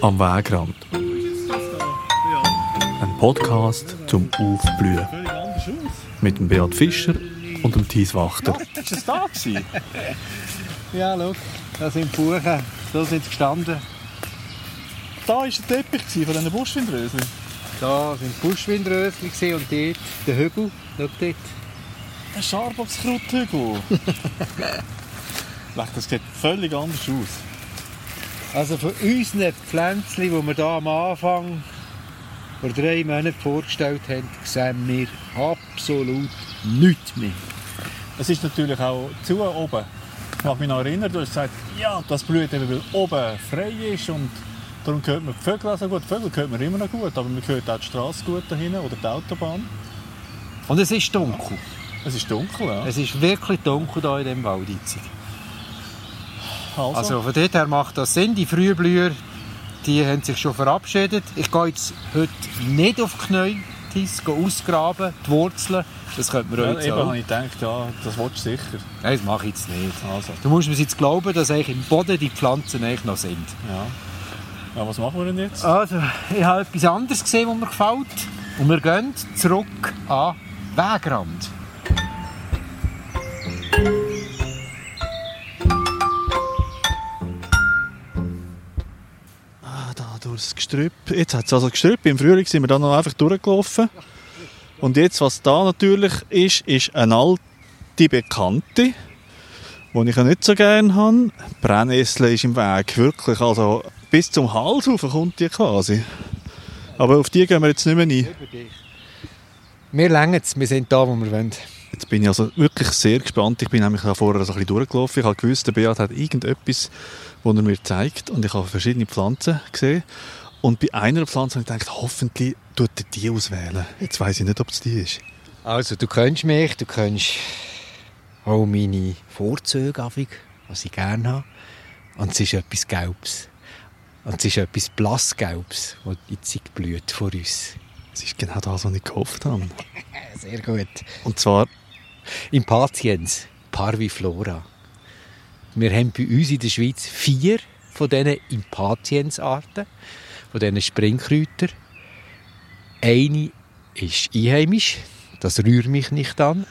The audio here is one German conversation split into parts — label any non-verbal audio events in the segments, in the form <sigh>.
Am Wegrand. Ein Podcast zum Aufblühen. Mit dem Beat Fischer und dem Thies Wachter. Ist das da gewesen? ja, schau, da sind die Buchen, da sind sie gestanden. Da war der Teppich von diesen Buschwindröseln. Da sind die Buschwindrösel gewesen und dort der Hügel, schau dort. Ein Scharboxkrauthügel. <laughs> das sieht völlig anders aus. Also von unseren Pflänzchen, die wir hier am Anfang vor drei Monaten vorgestellt haben, sehen wir absolut nichts mehr. Es ist natürlich auch zu oben. Ich mag mich noch erinnern, du hast gesagt, ja, das blüht eben, weil oben frei ist und darum hört man die Vögel auch so gut. Die Vögel hört man immer noch gut, aber man hört auch die Straße gut da hinten oder die Autobahn. Und es ist dunkel. Es ist dunkel, ja. Es ist wirklich dunkel hier in diesem Wald. Also, Also von dort her macht das Sinn. Die Frühblüher die haben sich schon verabschiedet. Ich gehe jetzt heute nicht auf die Knie, Tis, gehe ausgraben, die Wurzeln. Das könnte man ja, heute eben auch. ich gedacht, ja, das willst du sicher. Nein, das mache ich jetzt nicht. Also, Du musst mir jetzt glauben, dass eigentlich im Boden die Pflanzen eigentlich noch sind. ja. ja. Was machen wir denn jetzt? Also, ich habe etwas anderes gesehen, was mir gefällt. Und wir gehen zurück an Wegrand. Da durchs Gestrüpp. Jetzt hat es also Gestrüpp. Im Frühling sind wir dann noch einfach durchgelaufen. Und jetzt, was da natürlich ist, ist eine alte Bekannte, die ich ja nicht so gerne habe. Brennnessel ist im Weg. Wirklich, also bis zum Hals rauf kommt die quasi. Aber auf die gehen wir jetzt nicht mehr ein. Wir längen es, wir sind da, wo wir wollen. Jetzt bin ich also wirklich sehr gespannt. Ich bin nämlich vorher so ein bisschen durchgelaufen. Ich habe gewusst, der Beat hat irgendetwas, das er mir zeigt. Und ich habe verschiedene Pflanzen gesehen. Und bei einer Pflanze habe ich gedacht, hoffentlich tut er die auswählen. Jetzt weiß ich nicht, ob es die ist. Also, du kennst mich, du kennst auch meine Vorzüge, was ich gerne habe. Und es ist etwas Gelbes. Und es ist etwas Blassgelbes, das jetzt blüht vor uns. Es ist genau das, was ich gehofft habe. <laughs> Sehr gut. Und zwar, Impatiens, Parviflora. Wir haben bei uns in der Schweiz vier von diesen Impatiens-Arten, von diesen Springkräutern. Eine ist einheimisch, das rührt mich nicht an.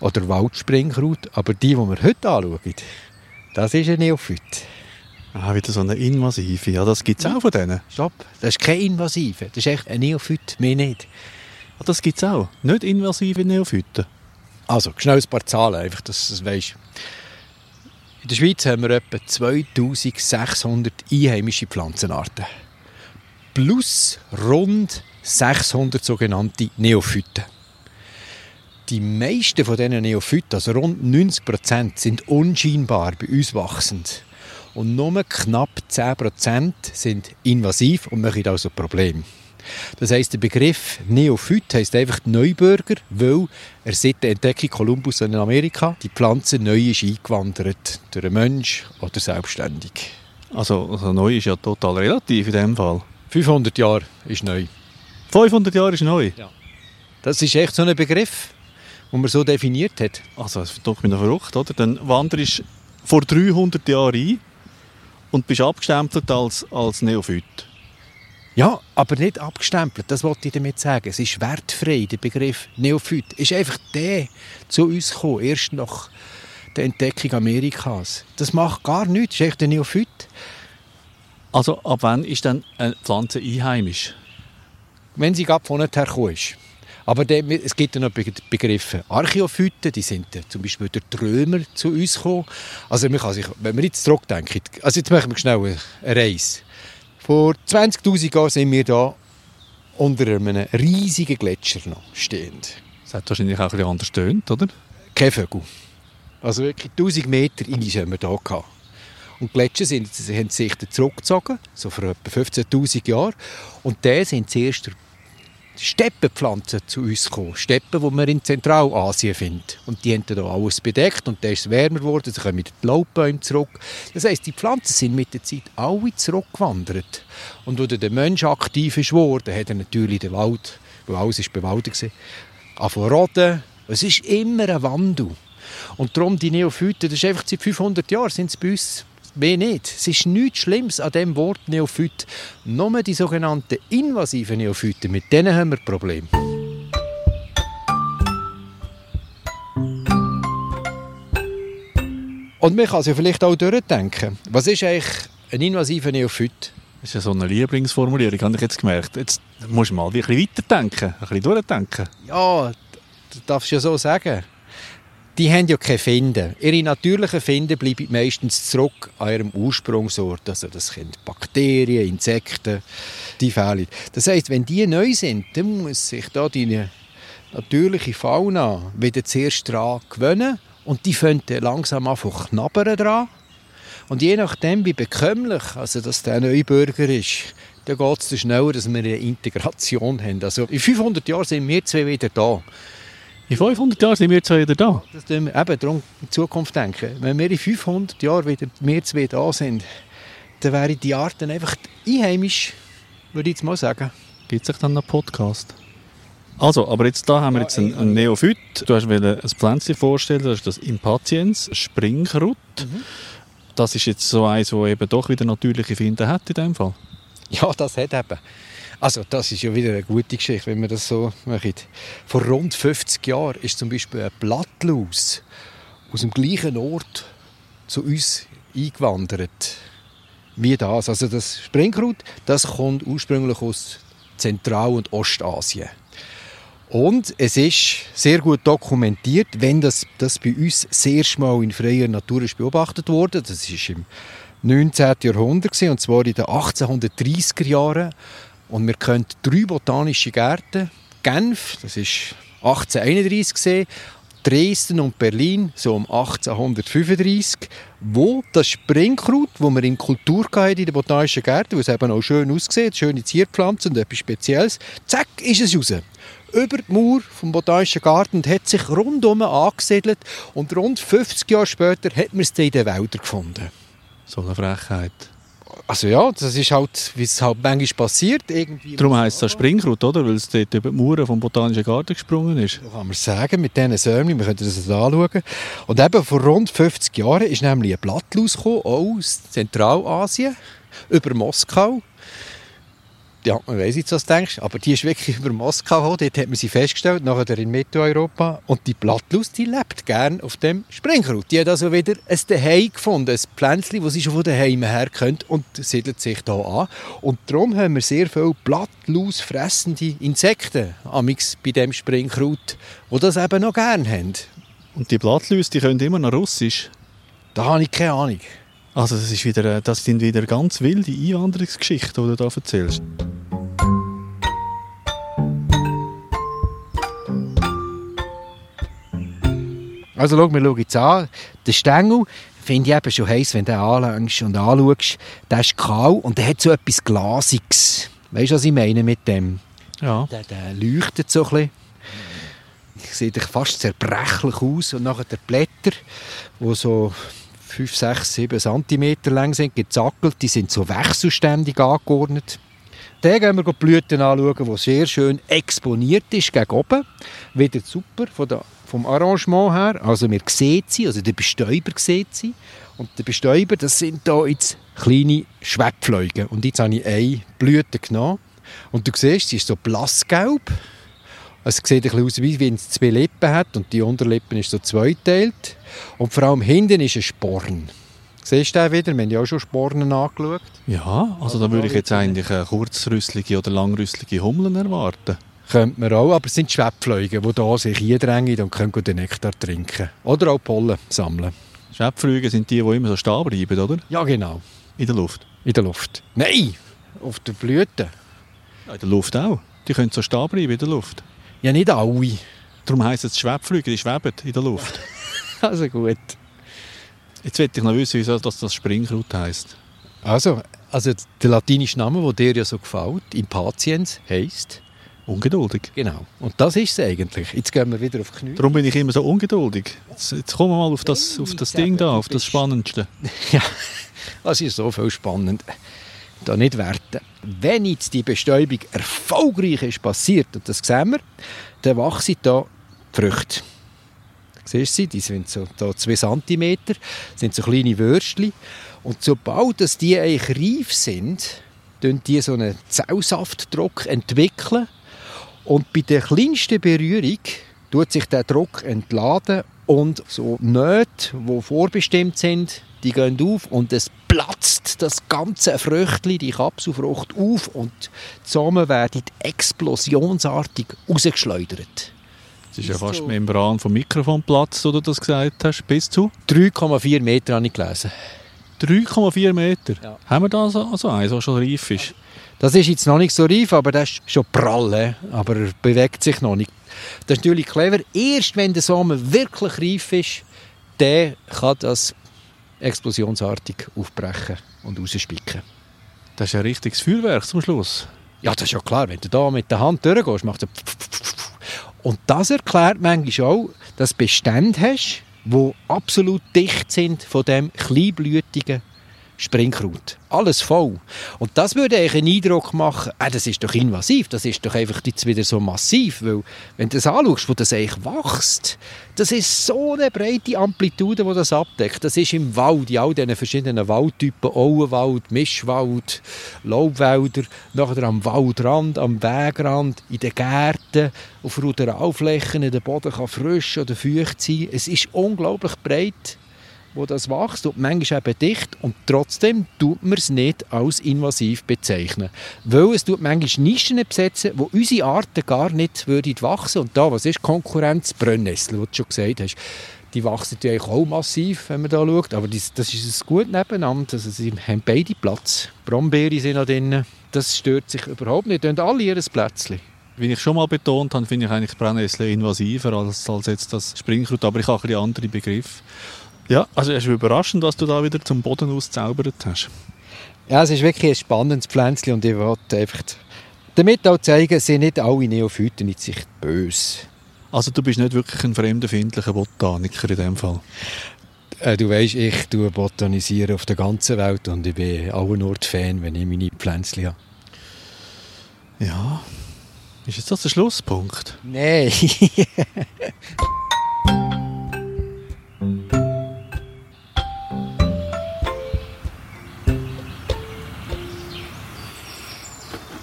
Oder Waldspringkraut. Aber die, die wir heute anschauen, das ist ein Neophyt. ah, wieder so eine invasive. Ja, das gibt es auch von denen. Stopp, das ist kein Invasive. Das ist echt ein Neophyt, mehr nicht. Ah, das gibt es auch. Nicht invasive Neophyten. Also, schnell ein paar Zahlen, einfach, dass du es weisst. In der Schweiz haben wir etwa 2600 einheimische Pflanzenarten. Plus rund 600 sogenannte Neophyten. Die meisten von diesen Neophyten, also rund 90%, sind unscheinbar bei uns wachsend. Und nur knapp 10% sind invasiv und machen also Probleme. Das heisst, der Begriff Neophyt heisst einfach Neubürger, weil er seit der Entdeckung Kolumbus in Amerika die Pflanze neu ist eingewandert, durch einen Mensch oder selbstständig. Also, also neu ist ja total relativ in dem Fall. 500 Jahre ist neu. 500 Jahre ist neu. Das ist echt so ein Begriff, den man so definiert hat. Also, das ist doch noch verrückt, oder? Dann wanderst du vor 300 Jahren ein und bist abgestempelt als, als Neophyt. Ja, aber nicht abgestempelt, das wollte ich damit sagen. Es ist wertfrei, der Begriff Neophyt. Ist einfach der zu uns gekommen, erst nach der Entdeckung Amerikas. Das macht gar nichts, das ist echt ein Neophyt. Also, ab wann ist dann eine Pflanze einheimisch? wenn sie gerade von her gekommen ist. Aber dann, es gibt ja noch Be- Begriffe. Archäophyten, die sind äh, zum Beispiel durch die Römer zu uns gekommen. Also man kann sich, wenn wir jetzt zurückdenken, also jetzt machen wir schnell eine Reise. Vor 20'000 Jahren sind wir da unter einem riesigen Gletscher noch stehend. Das hat wahrscheinlich auch ein bisschen anders tönt, oder? Kein Vögel. Also wirklich 1000 Meter Eis haben wir hier gehabt. Und die Gletscher sind, haben sich zurückgezogen, so vor etwa 15'000 Jahren. Und dann sind zuerst Steppenpflanzen zu uns gekommen. Steppen, die man in Zentralasien findet. Und die haben dann alles bedeckt und dann ist es wärmer geworden, dann kommen die Laubbäume zurück. Das heisst, die Pflanzen sind mit der Zeit alle zurückgewandert. Und als der Mensch aktiv ist geworden, hat er natürlich den Wald, weil alles ist bewaldet war, roden. Es ist immer ein Wandel. Und darum die Neophyten, das ist einfach seit 500 Jahren sind es bei uns mehr nicht. Es ist nichts Schlimmes an dem Wort Neophyt. Nur die sogenannten invasiven Neophyten, mit denen haben wir Probleme. Und man kann sich vielleicht auch durchdenken. Was ist eigentlich ein invasiver Neophyt? Das ist ja so eine Lieblingsformulierung, habe ich jetzt gemerkt. Jetzt musst du mal ein bisschen weiterdenken, ein bisschen durchdenken. Ja, das darfst du ja so sagen. Die haben ja keine Finden. Ihre natürlichen Finden bleiben meistens zurück an ihrem Ursprungsort. Also das sind Bakterien, Insekten, die fehlen. Das heisst, wenn die neu sind, dann muss sich da die natürliche Fauna wieder zuerst daran gewöhnen und die fangen langsam an zu knabbern dran. Und je nachdem, wie bekömmlich also dass der Neubürger ist, dann geht es schneller, dass wir eine Integration haben. Also in 500 Jahren sind wir zwei wieder da. In 500 Jahren sind wir zwei wieder da. Das tun wir eben darum in Zukunft denken. Wenn wir in 500 Jahren wieder wir zwei da sind, dann wären die Arten einfach einheimisch, würde ich jetzt mal sagen. Gibt es dann einen Podcast? Also, aber jetzt da haben wir jetzt einen, einen Neophyt. Du hast ein Pflänzchen vorstellen, das ist das Impatiens, Springkraut. Mhm. Das ist jetzt so eins, das eben doch wieder natürliche Finden hat in dem Fall. Ja, das hat eben. Also das ist ja wieder eine gute Geschichte, wenn man das so macht. Vor rund 50 Jahren ist zum Beispiel ein Blattlaus aus dem gleichen Ort zu uns eingewandert wie das. Also das Springkraut, das kommt ursprünglich aus Zentral- und Ostasien. Und es ist sehr gut dokumentiert, wenn das, das bei uns sehr schmal in freier Natur ist beobachtet wurde. Das ist im 19. Jahrhundert und zwar in den 1830er Jahren und wir können drei botanische Gärten, Genf, das ist 1831 gesehen, Dresden und Berlin, so um 1835, wo das Springkraut, das wir in Kultur hatten, in den botanischen Gärten, wo es eben auch schön aussieht, schöne Zierpflanzen und etwas Spezielles, zack, ist es raus. Über die Mauer vom Botanischen Garten und hat sich rundum angesiedelt und rund 50 Jahre später hat man es in den Wäldern gefunden. So eine Frechheit. Also ja, das ist halt, wie es halt manchmal passiert. Irgendwie Darum heisst es das Springkraut, oder? Weil es dort über die Mauern vom Botanischen Garten gesprungen ist. Das kann man sagen, mit diesen Sämli, wir können das anschauen. Und eben vor rund 50 Jahren ist nämlich ein Blattlaus gekommen, aus Zentralasien, über Moskau ja, man weiss jetzt, was du denkst, aber die ist wirklich über Moskau gekommen, dort hat man sie festgestellt, nachher in Mitteleuropa. Und die Blattlaus, die lebt gerne auf dem Springkraut. Die hat also wieder ein Zuhause gefunden, ein Pflänzchen, das sie schon von daheim her kennt und siedelt sich hier an. Und darum haben wir sehr viele Blattlaus fressende Insekten amix bei dem Springkraut, die das eben noch gerne haben. Und die Blattläuse, die können immer noch Russisch? Da habe ich keine Ahnung. Also das, ist wieder, das sind wieder ganz wilde Einwanderungsgeschichten, die du hier erzählst. Also schau, wir schauen jetzt an. Der Stängel finde ich eben schon heiß, wenn du ihn anlängst und anschaust. Der ist kahl und der hat so etwas Glasiges. Weißt du, was ich meine mit dem? Ja. Der, der leuchtet so ein bisschen. Sieht fast zerbrechlich aus. Und nachher der Blätter, die so 5, 6, 7 cm lang sind, gezackelt, die sind so wechselständig angeordnet. Dann gehen wir die Blüten anschauen, die sehr schön exponiert ist gegen oben. Wieder super von der, vom Arrangement her. Also wir sehen sie, also der Bestäuber sieht sie. Und der Bestäuber, das sind hier jetzt kleine Schwebfliegen. Und jetzt habe ich eine Blüte genommen. Und du siehst, sie ist so blassgelb. Es sieht ein bisschen aus, wie wenn es zwei Lippen hat und die Unterlippen ist so zweiteilt. Und vor allem hinten ist ein Sporn. Siehst du den wieder? Wir haben ja auch schon Spornen angeschaut. Ja, also da würde ich jetzt eigentlich eine kurzrüsselige oder langrüsselige Hummeln erwarten. Könnte man auch, aber es sind Schwebfliegen, die hier sich eindrängen und können den Nektar trinken. Oder auch Pollen sammeln. Schwebfliegen sind die, die immer so stehen bleiben, oder? Ja, genau. In der Luft? In der Luft. Nein, auf der Blüte. Ja, in der Luft auch. Die können so stehen bleiben in der Luft. Ja, nicht alle. Darum heisst es Schwebflüge, die schweben in der Luft. <laughs> also gut. Jetzt möchte ich noch wissen, wieso das, das Springkraut heisst. Also, also der latinische Name, der dir ja so gefällt, Impatiens, heisst... Ungeduldig. Genau. Und das ist es eigentlich. Jetzt gehen wir wieder auf die Knie. Darum bin ich immer so ungeduldig. Jetzt, jetzt kommen wir mal auf das, auf das Ding da, auf das Spannendste. <laughs> ja, das ist so viel spannend. Da nicht werten. Wenn jetzt die Bestäubung erfolgreich ist passiert, und das sehen wir, dann wachsen da die Früchte. Siehst sie? Die sind so 2 cm, sind so kleine Würstchen. Und sobald dass die eigentlich reif sind, entwickeln die so einen Zellsaftdruck entwickeln und bei der kleinsten Berührung tut sich der Druck entladen und so Nöte, die vorbestimmt sind, die gehen auf und es platzt das ganze Früchtli, die Kapselfrucht auf und zusammen werden explosionsartig rausgeschleudert. Das ist ja fast die Membran vom Mikrofon platzt, oder du das gesagt hast, bis zu? 3,4 Meter habe ich gelesen. 3,4 Meter? Ja. Haben wir da also, also eins, der schon reif ist? Das ist jetzt noch nicht so reif, aber das ist schon prall, aber er bewegt sich noch nicht. Das ist natürlich clever. Erst wenn der Samen wirklich reif ist, dann kann das explosionsartig aufbrechen und rausspicken. Das ist ein richtiges Feuerwerk zum Schluss. Ja, das ist ja klar. Wenn du da mit der Hand durchgehst, macht es Und das erklärt manchmal auch, dass du Bestände hast, die absolut dicht sind von dem kleinblütigen Springkraut. Alles voll. Und das würde eigentlich einen Eindruck machen, äh, das ist doch invasiv, das ist doch einfach jetzt wieder so massiv, weil wenn du das anschaust, wo das eigentlich wächst, das ist so eine breite Amplitude, die das abdeckt. Das ist im Wald, in all diesen verschiedenen Waldtypen, Auenwald, Mischwald, Laubwälder, nachher am Waldrand, am Wegrand, in den Gärten, auf Ruderalflächen, der Boden kann frisch oder feucht sein. Es ist unglaublich breit wo das wächst und manchmal eben dicht und trotzdem tut man es nicht als invasiv bezeichnen. Weil es tut manchmal Nischen besetzen, wo unsere Arten gar nicht würden wachsen Und da, was ist Konkurrenz? Brennnessel, was du schon gesagt hast. Die wachsen natürlich auch massiv, wenn man da schaut, aber das, das ist ein gut nebeneinander. Also sie haben beide Platz. Brombeere sind da drin. Das stört sich überhaupt nicht. Die alle ihr Plätzchen. Wie ich schon mal betont habe, finde ich eigentlich Brennnessel invasiver als, als jetzt das Springkraut, aber ich habe ein bisschen andere Begriffe. Ja, also es ist überraschend, was du da wieder zum Boden auszaubert hast. Ja, es ist wirklich ein spannendes Pflänzchen und ich wollte einfach damit auch zeigen, sind nicht alle Neophyten in sich böse. Also du bist nicht wirklich ein fremdenfindlicher Botaniker in dem Fall? Äh, du weißt, ich tue botanisieren auf der ganzen Welt und ich bin nur Fan, wenn ich meine Pflänzchen habe. Ja, ist jetzt das der Schlusspunkt? Nein. <laughs>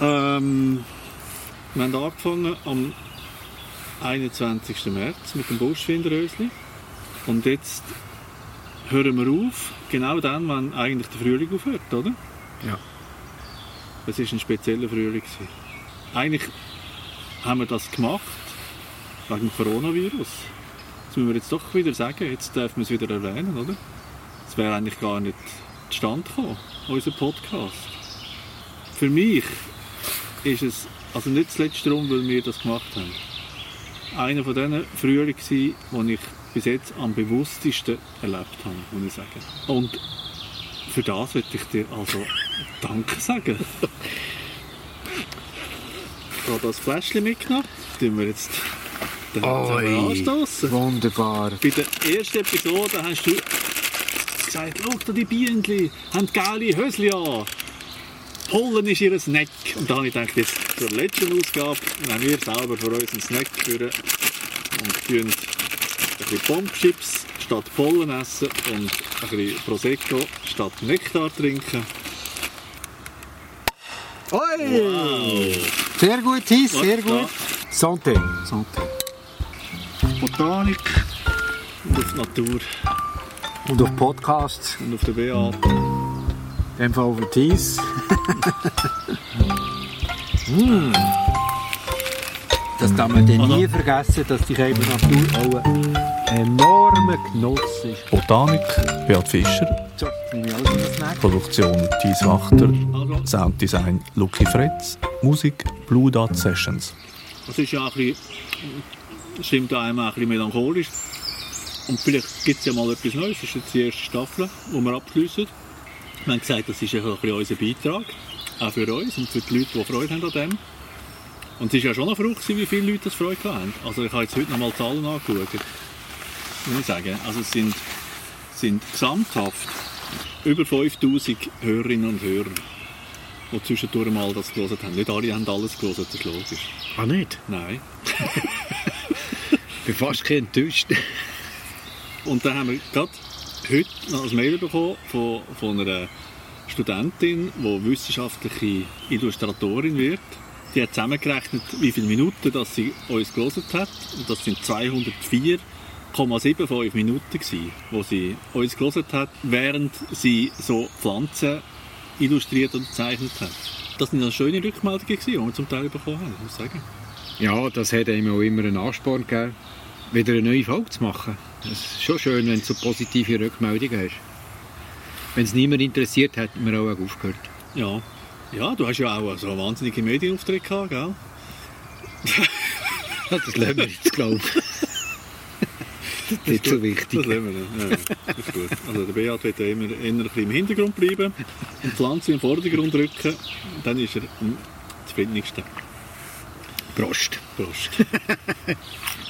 Ähm, wir haben angefangen am 21. März mit dem Buschfinderhösli. Und jetzt hören wir auf, genau dann, wenn eigentlich der Frühling aufhört, oder? Ja. Es war ein spezieller Frühling. Eigentlich haben wir das gemacht wegen dem Coronavirus. Das müssen wir jetzt doch wieder sagen, jetzt dürfen wir es wieder erwähnen, oder? Es wäre eigentlich gar nicht zustande gekommen, unser Podcast. Für mich ist es, also nicht zuletzt darum, weil wir das gemacht haben, einer von diesen Frühling die ich bis jetzt am bewusstesten erlebt habe, muss ich sagen. Und für das möchte ich dir also Danke sagen. Ich habe das Fläschchen mitgenommen, das tun wir jetzt dann anstoßen. Wunderbar. Bei der ersten Episode hast du gesagt, schau da die Bienen, haben geile Hösli an. Pollen ist ihr Snack. Und da habe ich gedacht, jetzt zur letzten Ausgabe nehmen wir selber für uns einen Snack führen und tun ein bisschen Bombchips statt Pollen essen und ein bisschen Prosecco statt Nektar trinken. Oi! Wow! Sehr gut, Hiss, sehr gut. Santé. Santé. Botanik und auf die Natur Und auf Podcasts, und auf den Beat. Dem Fall auf den Hiss. mm. <laughs> Das darf man dann nie vergessen, dass die Kälber Natur auch ein enormer Genuss ist. Botanik, Beat Fischer. So. Produktion Thies Wachter. Also, Sounddesign Lucky Fretz. Musik Blue Dot Sessions. das ist ja ein bisschen, stimmt einem ein bisschen melancholisch. Und vielleicht gibt es ja mal etwas Neues. Das ist jetzt die erste Staffel, die wir abschliessen. Wir haben gesagt, das ist ein bisschen unser Beitrag. Auch für uns und für die Leute, die Freude haben an dem. Und es war ja schon eine Frucht, wie viele Leute das Freude haben. Also ich habe jetzt heute noch mal die Zahlen angeschaut. Muss ich sagen. Also es sind, sind gesamthaft über 5000 Hörerinnen und Hörer, die zwischendurch mal das gelesen haben. Nicht alle haben alles gelesen, das ist logisch. Ah, nicht? Nein. <laughs> Ich bin fast enttäuscht. Und dann haben wir gerade heute noch ein Mail bekommen von, von einer Studentin, die wissenschaftliche Illustratorin wird. Die hat zusammengerechnet, wie viele Minuten dass sie uns gelesen hat. Und das sind 204,75 Minuten gewesen, wo sie uns gelesen hat, während sie so Pflanzen illustriert und gezeichnet hat. Das sind eine schöne Rückmeldungen, gewesen, die wir zum Teil bekommen haben, muss ich sagen. Ja, das hat einem auch immer einen Ansporn gegeben, wieder eine neue Folge zu machen. Es ist schon schön, wenn du so positive Rückmeldungen hast. Wenn es niemand interessiert, hätten wir auch aufgehört. Ja. Ja, du hast ja auch so einen wahnsinnigen Medienauftritt gehabt, gell? <laughs> Das lassen wir jetzt, glaube ich. <laughs> Das ist nicht so wichtig. Das lassen wir dann. Ja, ja, das ist gut. Also der Beat wird ja immer eher ein bisschen im Hintergrund bleiben und die Pflanze im Vordergrund rücken. Dann ist er am zufriedensten. Prost. Prost. <laughs>